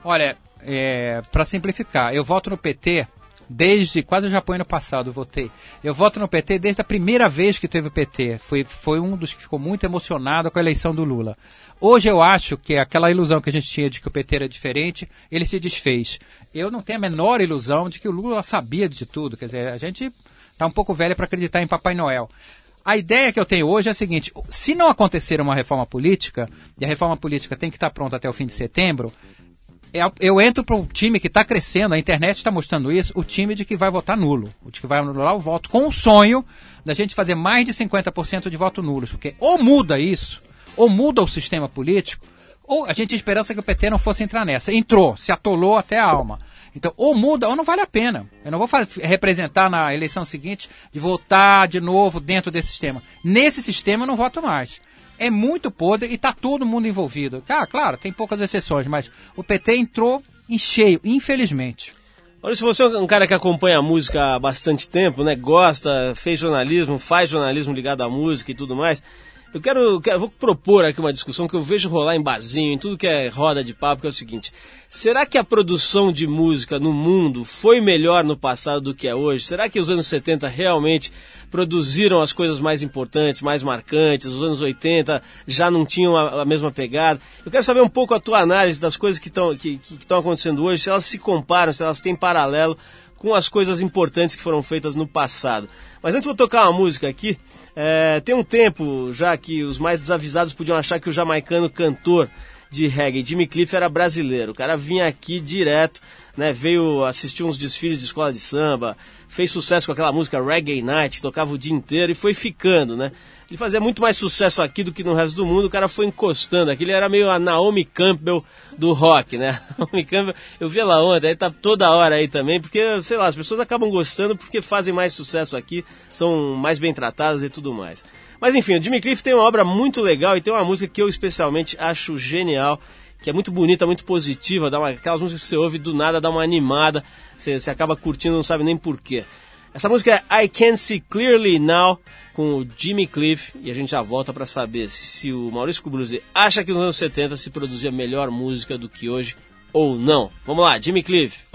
Olha, é, para simplificar, eu voto no PT desde quase o Japão ano passado votei. Eu voto no PT desde a primeira vez que teve o PT. Foi, foi um dos que ficou muito emocionado com a eleição do Lula. Hoje eu acho que aquela ilusão que a gente tinha de que o PT era diferente, ele se desfez. Eu não tenho a menor ilusão de que o Lula sabia de tudo. Quer dizer, a gente está um pouco velho para acreditar em Papai Noel. A ideia que eu tenho hoje é a seguinte: se não acontecer uma reforma política, e a reforma política tem que estar pronta até o fim de setembro, eu entro para um time que está crescendo, a internet está mostrando isso, o time de que vai votar nulo, o de que vai anular o voto, com o sonho da gente fazer mais de 50% de voto nulos, porque ou muda isso, ou muda o sistema político, ou a gente tinha esperança que o PT não fosse entrar nessa. Entrou, se atolou até a alma. Então, ou muda ou não vale a pena. Eu não vou representar na eleição seguinte de votar de novo dentro desse sistema. Nesse sistema eu não voto mais. É muito podre e está todo mundo envolvido. Ah, claro, tem poucas exceções, mas o PT entrou em cheio, infelizmente. Olha, se você é um cara que acompanha a música há bastante tempo, né? Gosta, fez jornalismo, faz jornalismo ligado à música e tudo mais, eu quero, quero, vou propor aqui uma discussão que eu vejo rolar em barzinho, em tudo que é roda de papo, que é o seguinte: será que a produção de música no mundo foi melhor no passado do que é hoje? Será que os anos 70 realmente produziram as coisas mais importantes, mais marcantes? Os anos 80 já não tinham a, a mesma pegada? Eu quero saber um pouco a tua análise das coisas que estão que, que, acontecendo hoje, se elas se comparam, se elas têm paralelo com as coisas importantes que foram feitas no passado. Mas antes vou tocar uma música aqui. É, tem um tempo já que os mais desavisados podiam achar que o jamaicano cantor de reggae, Jimmy Cliff, era brasileiro. O cara vinha aqui direto, né? Veio assistir uns desfiles de escola de samba, fez sucesso com aquela música Reggae Night, que tocava o dia inteiro e foi ficando, né? Ele fazia muito mais sucesso aqui do que no resto do mundo, o cara foi encostando aqui, ele era meio a Naomi Campbell do rock, né? Naomi Campbell, eu vi ela ontem, aí tá toda hora aí também, porque, sei lá, as pessoas acabam gostando porque fazem mais sucesso aqui, são mais bem tratadas e tudo mais. Mas enfim, o Jimmy Cliff tem uma obra muito legal e tem uma música que eu especialmente acho genial, que é muito bonita, muito positiva, dá uma, aquelas músicas que você ouve do nada, dá uma animada, você, você acaba curtindo, não sabe nem porquê. Essa música é I Can See Clearly Now, com o Jimmy Cliff, e a gente já volta para saber se o Maurício Cubruzzi acha que nos anos 70 se produzia melhor música do que hoje ou não. Vamos lá, Jimmy Cliff.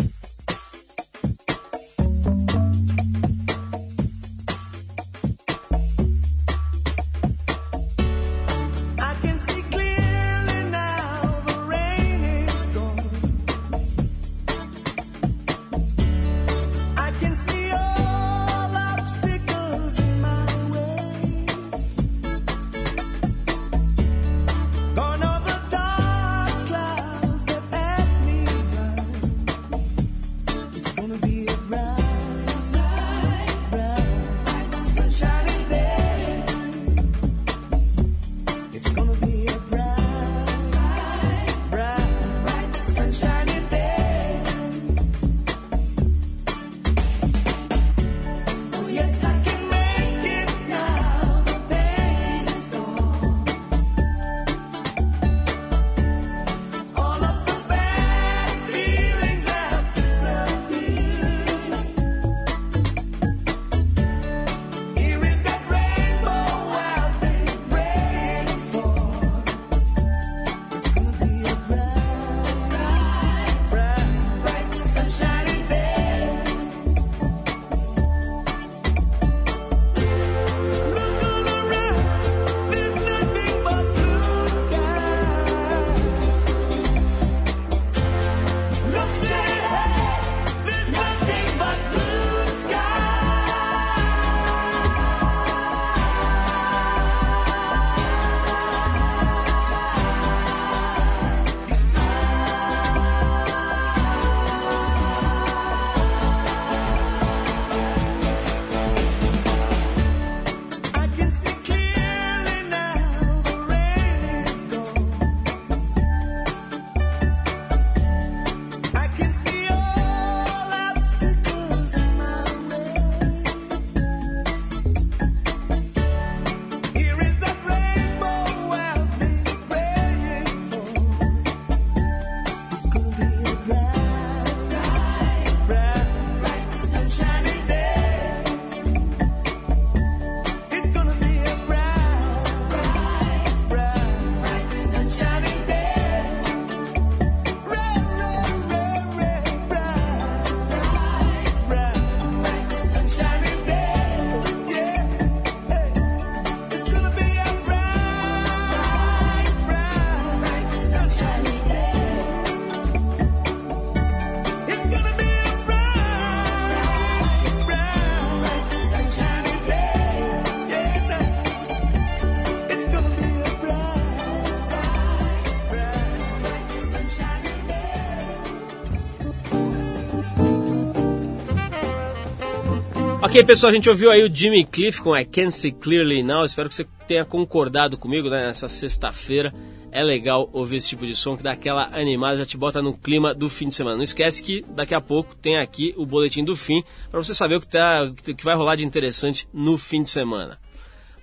Ok, pessoal, a gente ouviu aí o Jimmy Cliff com I Can't See Clearly Now. Espero que você tenha concordado comigo né, nessa sexta-feira. É legal ouvir esse tipo de som que dá aquela animada, já te bota no clima do fim de semana. Não esquece que daqui a pouco tem aqui o boletim do fim para você saber o que, tá, que vai rolar de interessante no fim de semana.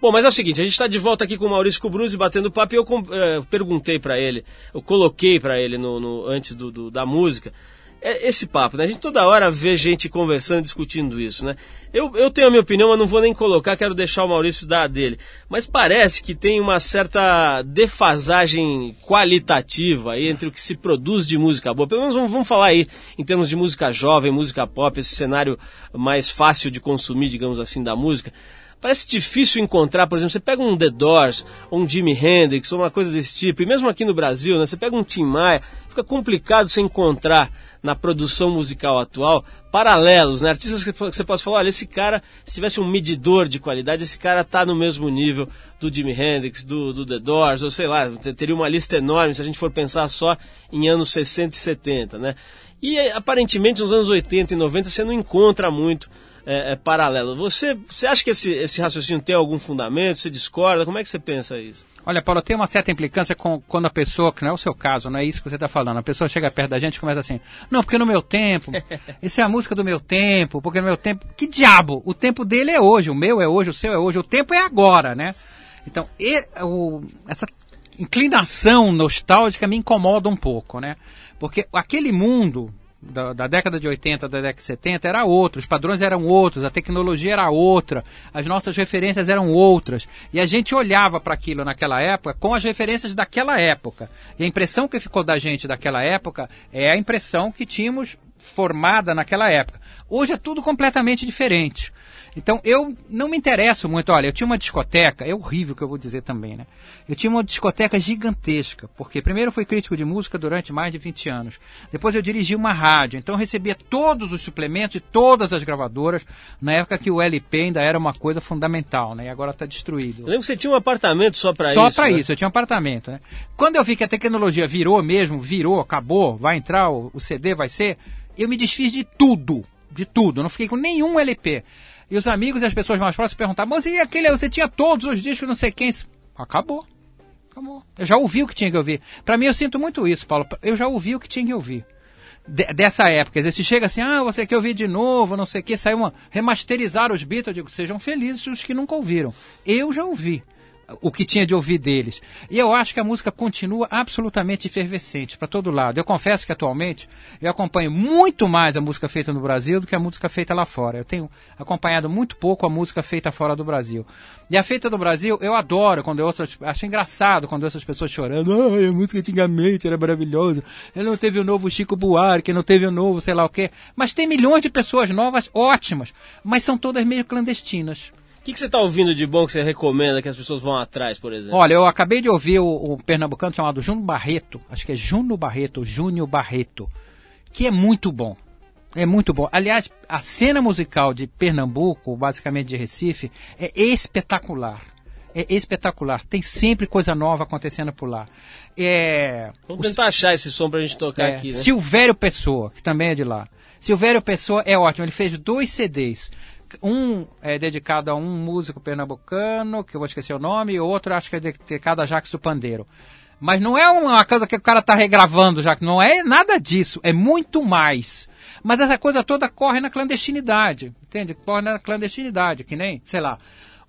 Bom, mas é o seguinte, a gente está de volta aqui com o Maurício Cubruzzi batendo papo e eu uh, perguntei para ele, eu coloquei para ele no, no antes do, do, da música, é esse papo, né? A gente toda hora vê gente conversando, discutindo isso, né? Eu, eu tenho a minha opinião, mas não vou nem colocar, quero deixar o Maurício dar a dele. Mas parece que tem uma certa defasagem qualitativa aí entre o que se produz de música boa. Pelo menos vamos, vamos falar aí em termos de música jovem, música pop, esse cenário mais fácil de consumir, digamos assim, da música. Parece difícil encontrar, por exemplo, você pega um The Doors, ou um Jimi Hendrix, ou uma coisa desse tipo, e mesmo aqui no Brasil, né, você pega um Tim Maia, fica complicado você encontrar na produção musical atual paralelos, né? Artistas que você possa falar, olha, esse cara, se tivesse um medidor de qualidade, esse cara tá no mesmo nível do Jimi Hendrix, do, do The Doors, ou sei lá, teria uma lista enorme se a gente for pensar só em anos 60 e 70, né? E aparentemente nos anos 80 e 90 você não encontra muito é, é, paralelo. Você, você acha que esse, esse raciocínio tem algum fundamento? Você discorda? Como é que você pensa isso? Olha, Paulo, tem uma certa implicância com quando a pessoa, que não é o seu caso, não é isso que você está falando, a pessoa chega perto da gente e começa assim, não, porque no meu tempo, isso é a música do meu tempo, porque no meu tempo, que diabo, o tempo dele é hoje, o meu é hoje, o seu é hoje, o tempo é agora, né? Então, e, o, essa inclinação nostálgica me incomoda um pouco, né? Porque aquele mundo da, da, década de 80, da década de 70 era outro, os padrões eram outros, a tecnologia era outra, as nossas referências eram outras. E a gente olhava para aquilo naquela época com as referências daquela época. E a impressão que ficou da gente daquela época é a impressão que tínhamos formada naquela época. Hoje é tudo completamente diferente. Então eu não me interesso muito. Olha, eu tinha uma discoteca, é horrível que eu vou dizer também, né? Eu tinha uma discoteca gigantesca, porque primeiro eu fui crítico de música durante mais de 20 anos. Depois eu dirigi uma rádio, então eu recebia todos os suplementos de todas as gravadoras, na época que o LP ainda era uma coisa fundamental, né? E agora está destruído. Eu lembro que você tinha um apartamento só para isso. Só para né? isso, eu tinha um apartamento, né? Quando eu vi que a tecnologia virou mesmo, virou, acabou, vai entrar, o, o CD vai ser, eu me desfiz de tudo, de tudo, não fiquei com nenhum LP. E os amigos e as pessoas mais próximas perguntavam, mas e aquele, você tinha todos os discos, não sei quem. Acabou. Acabou. Eu já ouvi o que tinha que ouvir. Para mim, eu sinto muito isso, Paulo. Eu já ouvi o que tinha que ouvir. De, dessa época. Quer dizer, se chega assim, ah, você quer ouvir de novo, não sei o que, saiu uma. remasterizar os Beatles, eu digo, sejam felizes os que nunca ouviram. Eu já ouvi o que tinha de ouvir deles. E eu acho que a música continua absolutamente efervescente para todo lado. Eu confesso que atualmente eu acompanho muito mais a música feita no Brasil do que a música feita lá fora. Eu tenho acompanhado muito pouco a música feita fora do Brasil. E a feita no Brasil, eu adoro quando eu ouço, acho engraçado quando eu ouço as pessoas chorando. Ah, a música antigamente era maravilhosa. Ele não teve o novo Chico Buarque, não teve o novo sei lá o quê. Mas tem milhões de pessoas novas ótimas, mas são todas meio clandestinas. O que, que, você está ouvindo de bom que você recomenda que as pessoas vão atrás, por exemplo? Olha, eu acabei de ouvir o, o pernambucano chamado Júnior Barreto, acho que é Júnior Barreto, Júnior Barreto, que é muito bom. É muito bom. Aliás, a cena musical de Pernambuco, basicamente de Recife, é espetacular. É espetacular. Tem sempre coisa nova acontecendo por lá. É, Vamos tentar achar esse som pra gente tocar é, aqui, né? Silvério Pessoa, que também é de lá. Silvério Pessoa é ótimo. Ele fez dois CDs um é dedicado a um músico pernambucano, que eu vou esquecer o nome, e outro acho que é dedicado a Jacques do Pandeiro. Mas não é uma coisa que o cara está regravando, já que não é nada disso, é muito mais. Mas essa coisa toda corre na clandestinidade, entende? Corre na clandestinidade, que nem, sei lá,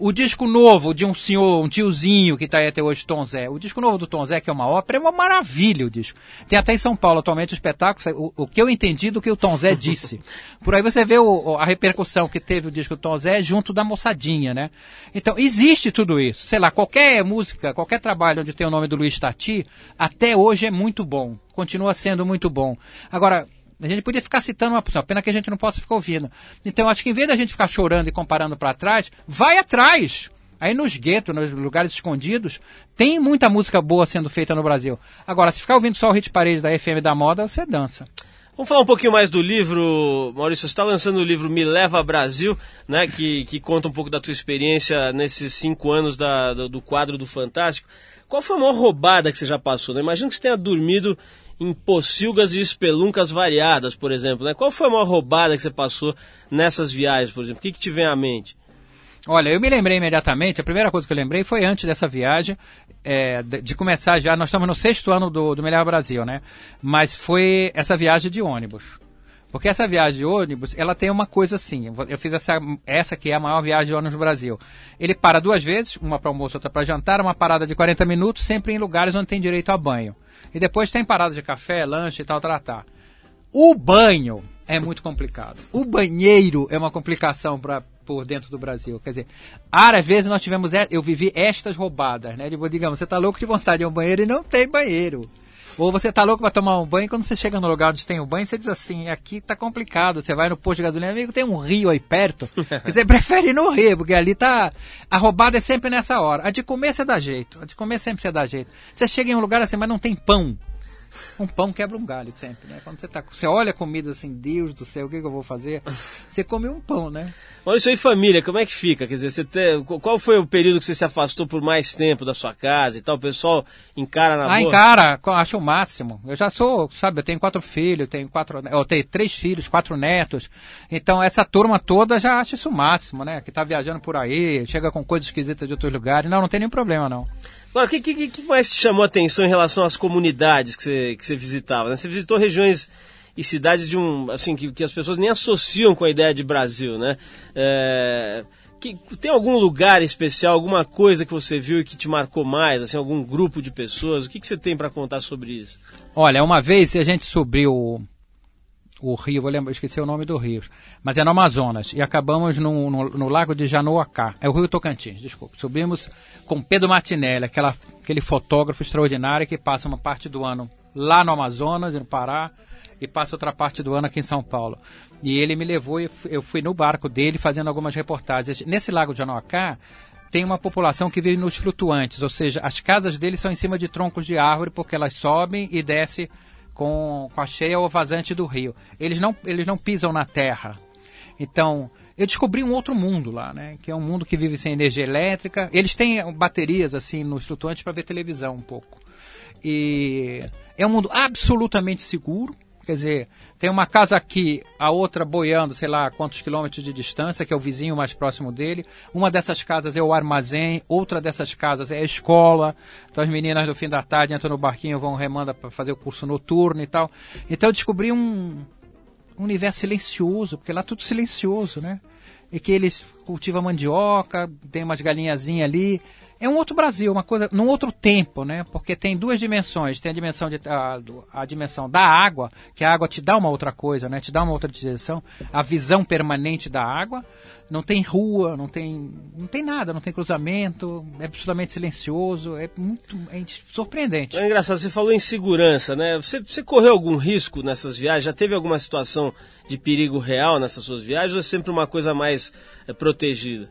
o disco novo de um senhor, um tiozinho que está aí até hoje, Tom Zé. O disco novo do Tom Zé, que é uma ópera, é uma maravilha o disco. Tem até em São Paulo atualmente o espetáculo, o, o que eu entendi do que o Tom Zé disse. Por aí você vê o, a repercussão que teve o disco do Tom Zé junto da moçadinha, né? Então, existe tudo isso. Sei lá, qualquer música, qualquer trabalho onde tem o nome do Luiz Tati, até hoje é muito bom. Continua sendo muito bom. Agora, a gente podia ficar citando uma pessoa, pena que a gente não possa ficar ouvindo. Então, acho que em vez da gente ficar chorando e comparando para trás, vai atrás. Aí nos guetos, nos lugares escondidos, tem muita música boa sendo feita no Brasil. Agora, se ficar ouvindo só o hit parede da FM da moda, você dança. Vamos falar um pouquinho mais do livro, Maurício. Você está lançando o livro Me Leva Brasil, né, que, que conta um pouco da tua experiência nesses cinco anos da, do, do quadro do Fantástico. Qual foi a maior roubada que você já passou? Né? Imagina que você tenha dormido em pocilgas e espeluncas variadas, por exemplo. Né? Qual foi a maior roubada que você passou nessas viagens, por exemplo? O que, que te vem à mente? Olha, eu me lembrei imediatamente, a primeira coisa que eu lembrei foi antes dessa viagem, é, de, começar já, nós estamos no sexto ano do, do Melhor Brasil, né? Mas foi essa viagem de ônibus. Porque essa viagem de ônibus, ela tem uma coisa assim. Eu fiz essa, essa que é a maior viagem de ônibus do Brasil. Ele para duas vezes, uma para almoço, outra para jantar, uma parada de 40 minutos, sempre em lugares onde tem direito a banho. E depois tem parada de café, lanche e tal, tratar. O banho é muito complicado. O banheiro é uma complicação para por dentro do Brasil. Quer dizer, às vezes nós tivemos, eu vivi estas roubadas, né? Tipo, digamos, você tá louco de vontade de um banheiro e não tem banheiro. Ou você tá louco para tomar um banho, quando você chega no lugar onde tem o um banho, você diz assim, aqui tá complicado. Você vai no posto de gasolina, amigo, tem um rio aí perto. você prefere ir no rio, porque ali tá. A roubada é sempre nessa hora. A de comer você dá jeito. A de comer sempre você dá jeito. Você chega em um lugar assim, mas não tem pão. Um pão quebra um galho sempre, né? Quando você, tá, você olha a comida assim, Deus do céu, o que, que eu vou fazer? Você come um pão, né? Olha isso aí, família, como é que fica? Quer dizer, você qual foi o período que você se afastou por mais tempo da sua casa e tal? O pessoal encara na ah, boa? Ah, encara, acho o máximo. Eu já sou, sabe, eu tenho quatro filhos, tenho quatro, eu tenho três filhos, quatro netos. Então essa turma toda já acha isso o máximo, né? Que tá viajando por aí, chega com coisas esquisitas de outros lugares. Não, não tem nenhum problema, não. O que, que, que, mais te chamou a atenção em relação às comunidades que você, que você visitava? Né? Você visitou regiões e cidades de um assim que, que as pessoas nem associam com a ideia de Brasil, né? É, que, tem algum lugar especial, alguma coisa que você viu e que te marcou mais, assim, algum grupo de pessoas? O que, que você tem para contar sobre isso? Olha, uma vez a gente subiu o, rio, vou lembrar, esqueci o nome do rio, mas é no Amazonas e acabamos no, no, no lago de Janoacá, é o rio Tocantins, desculpa. Subimos com Pedro Martinelli, aquela, aquele fotógrafo extraordinário que passa uma parte do ano lá no Amazonas, no Pará, e passa outra parte do ano aqui em São Paulo. E ele me levou e eu fui no barco dele fazendo algumas reportagens. Nesse lago de Janoacá tem uma população que vive nos flutuantes, ou seja, as casas deles são em cima de troncos de árvore porque elas sobem e descem com, com a cheia ou vazante do rio. Eles não, eles não pisam na terra. Então, eu descobri um outro mundo lá, né? Que é um mundo que vive sem energia elétrica. Eles têm baterias assim nos flutuantes para ver televisão um pouco. E é um mundo absolutamente seguro. Quer dizer, tem uma casa aqui, a outra boiando, sei lá quantos quilômetros de distância, que é o vizinho mais próximo dele. Uma dessas casas é o armazém, outra dessas casas é a escola. Então as meninas no fim da tarde entram no barquinho, vão remando para fazer o curso noturno e tal. Então eu descobri um, um universo silencioso, porque lá tudo silencioso, né? E que eles cultivam mandioca, tem umas galinhazinhas ali. É um outro Brasil, uma coisa, num outro tempo, né? Porque tem duas dimensões. Tem a dimensão, de, a, a, dimensão da água, que a água te dá uma outra coisa, né? Te dá uma outra direção. A visão permanente da água não tem rua, não tem, não tem nada, não tem cruzamento, é absolutamente silencioso, é muito é surpreendente. É engraçado, você falou em segurança, né? Você, você correu algum risco nessas viagens? Já teve alguma situação de perigo real nessas suas viagens ou é sempre uma coisa mais é, protegida?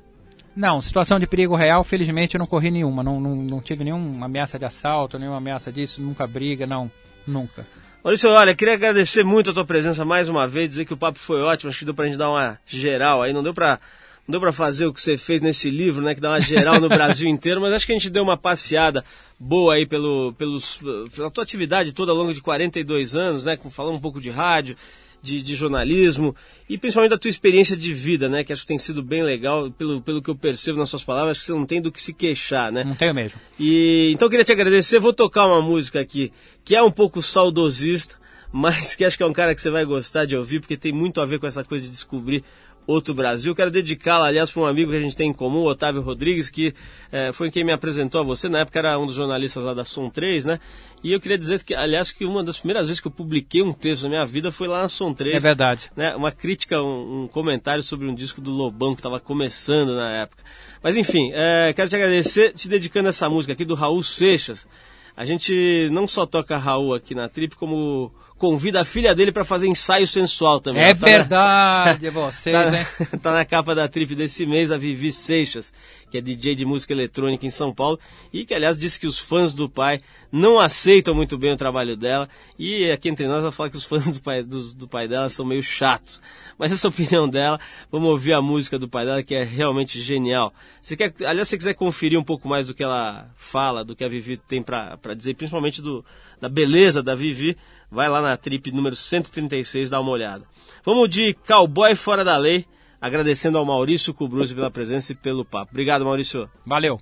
Não, situação de perigo real, felizmente eu não corri nenhuma, não, não, não tive nenhuma ameaça de assalto, nenhuma ameaça disso, nunca briga, não, nunca. Maurício, olha, queria agradecer muito a tua presença mais uma vez, dizer que o papo foi ótimo, acho que deu pra gente dar uma geral aí, não deu pra, não deu pra fazer o que você fez nesse livro, né, que dá uma geral no Brasil inteiro, mas acho que a gente deu uma passeada boa aí pelo, pelos, pela tua atividade toda ao longo de 42 anos, né, falando um pouco de rádio, de, de, jornalismo e principalmente da tua experiência de vida, né? Que acho que tem sido bem legal, pelo, pelo que eu percebo nas suas palavras, acho que você não tem do que se queixar, né? Não tenho mesmo. E então eu queria te agradecer, vou tocar uma música aqui que é um pouco saudosista, mas que acho que é um cara que você vai gostar de ouvir, porque tem muito a ver com essa coisa de descobrir outro Brasil. Quero dedicá-la, aliás, para um amigo que a gente tem em comum, Otávio Rodrigues, que é, foi quem me apresentou a você. Na época era um dos jornalistas lá da Som 3, né? E eu queria dizer que, aliás, que uma das primeiras vezes que eu publiquei um texto na minha vida foi lá na Som 3. É verdade. Né? Uma crítica, um, um comentário sobre um disco do Lobão que estava começando na época. Mas enfim, é, quero te agradecer, te dedicando essa música aqui do Raul Seixas. A gente não só toca Raul aqui na Trip, como convida a filha dele para fazer ensaio sensual também. É tá verdade, na, vocês, tá, hein? tá na capa da trip desse mês a Vivi Seixas, que é DJ de música eletrônica em São Paulo e que, aliás, disse que os fãs do pai não aceitam muito bem o trabalho dela. E aqui entre nós ela fala que os fãs do pai, do, do pai dela são meio chatos. Mas essa é a opinião dela. Vamos ouvir a música do pai dela, que é realmente genial. Você quer, aliás, se você quiser conferir um pouco mais do que ela fala, do que a Vivi tem para dizer, principalmente do, da beleza da Vivi, Vai lá na trip número 136, dá uma olhada. Vamos de Cowboy Fora da Lei, agradecendo ao Maurício Cubruzzi pela presença e pelo papo. Obrigado, Maurício. Valeu.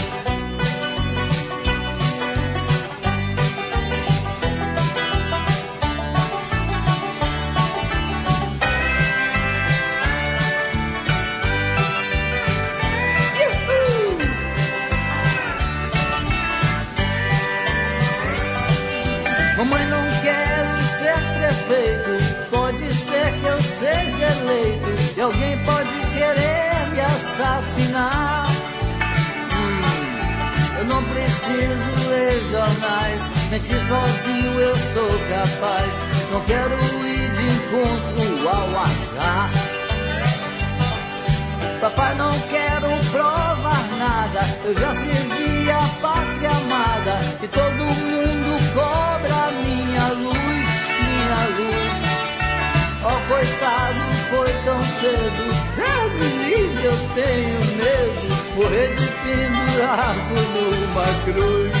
Jornais. Mentir sozinho eu sou capaz. Não quero ir de encontro ao azar. Papai, não quero provar nada. Eu já servi a pátria amada. E todo mundo cobra minha luz, minha luz. Oh, coitado, foi tão cedo. Deus livre, eu tenho medo. Morrer de pendurado numa cruz.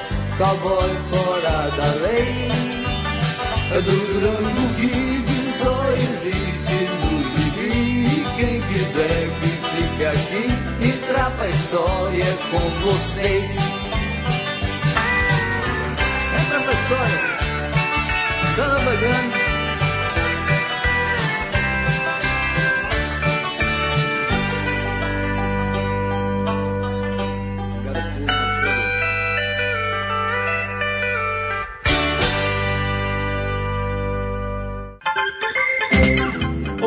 cowboy fora da lei. Do Durango Kid só existe no gibi. Quem quiser que fique aqui, entrar pra história com vocês. Entra pra história. Samba grande.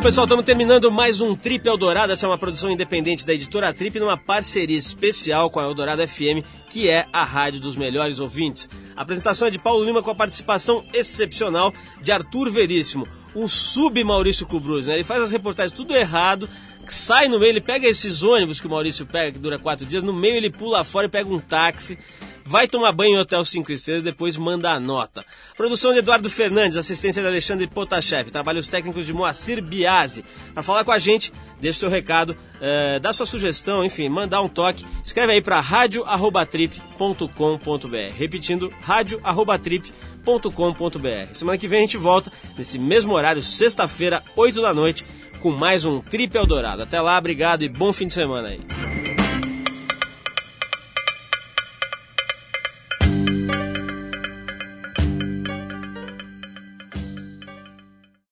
Pessoal, estamos terminando mais um Trip Eldorado. Essa é uma produção independente da editora Trip, numa parceria especial com a Eldorado FM, que é a rádio dos melhores ouvintes. A apresentação é de Paulo Lima com a participação excepcional de Arthur Veríssimo, um sub Maurício Cubruz, né? Ele faz as reportagens tudo errado, sai no meio, ele pega esses ônibus que o Maurício pega, que dura quatro dias, no meio ele pula fora e pega um táxi, vai tomar banho em Hotel 5 Estrelas depois manda a nota. Produção de Eduardo Fernandes, assistência de Alexandre Potashev, trabalhos técnicos de Moacir Biasi. Para falar com a gente, deixe seu recado, eh, dá sua sugestão, enfim, mandar um toque, escreve aí para radioarrobatrip.com.br. Repetindo, radioarrobatrip.com.br. Semana que vem a gente volta, nesse mesmo horário, sexta-feira, 8 da noite, com mais um Trip Eldorado. Até lá, obrigado e bom fim de semana aí.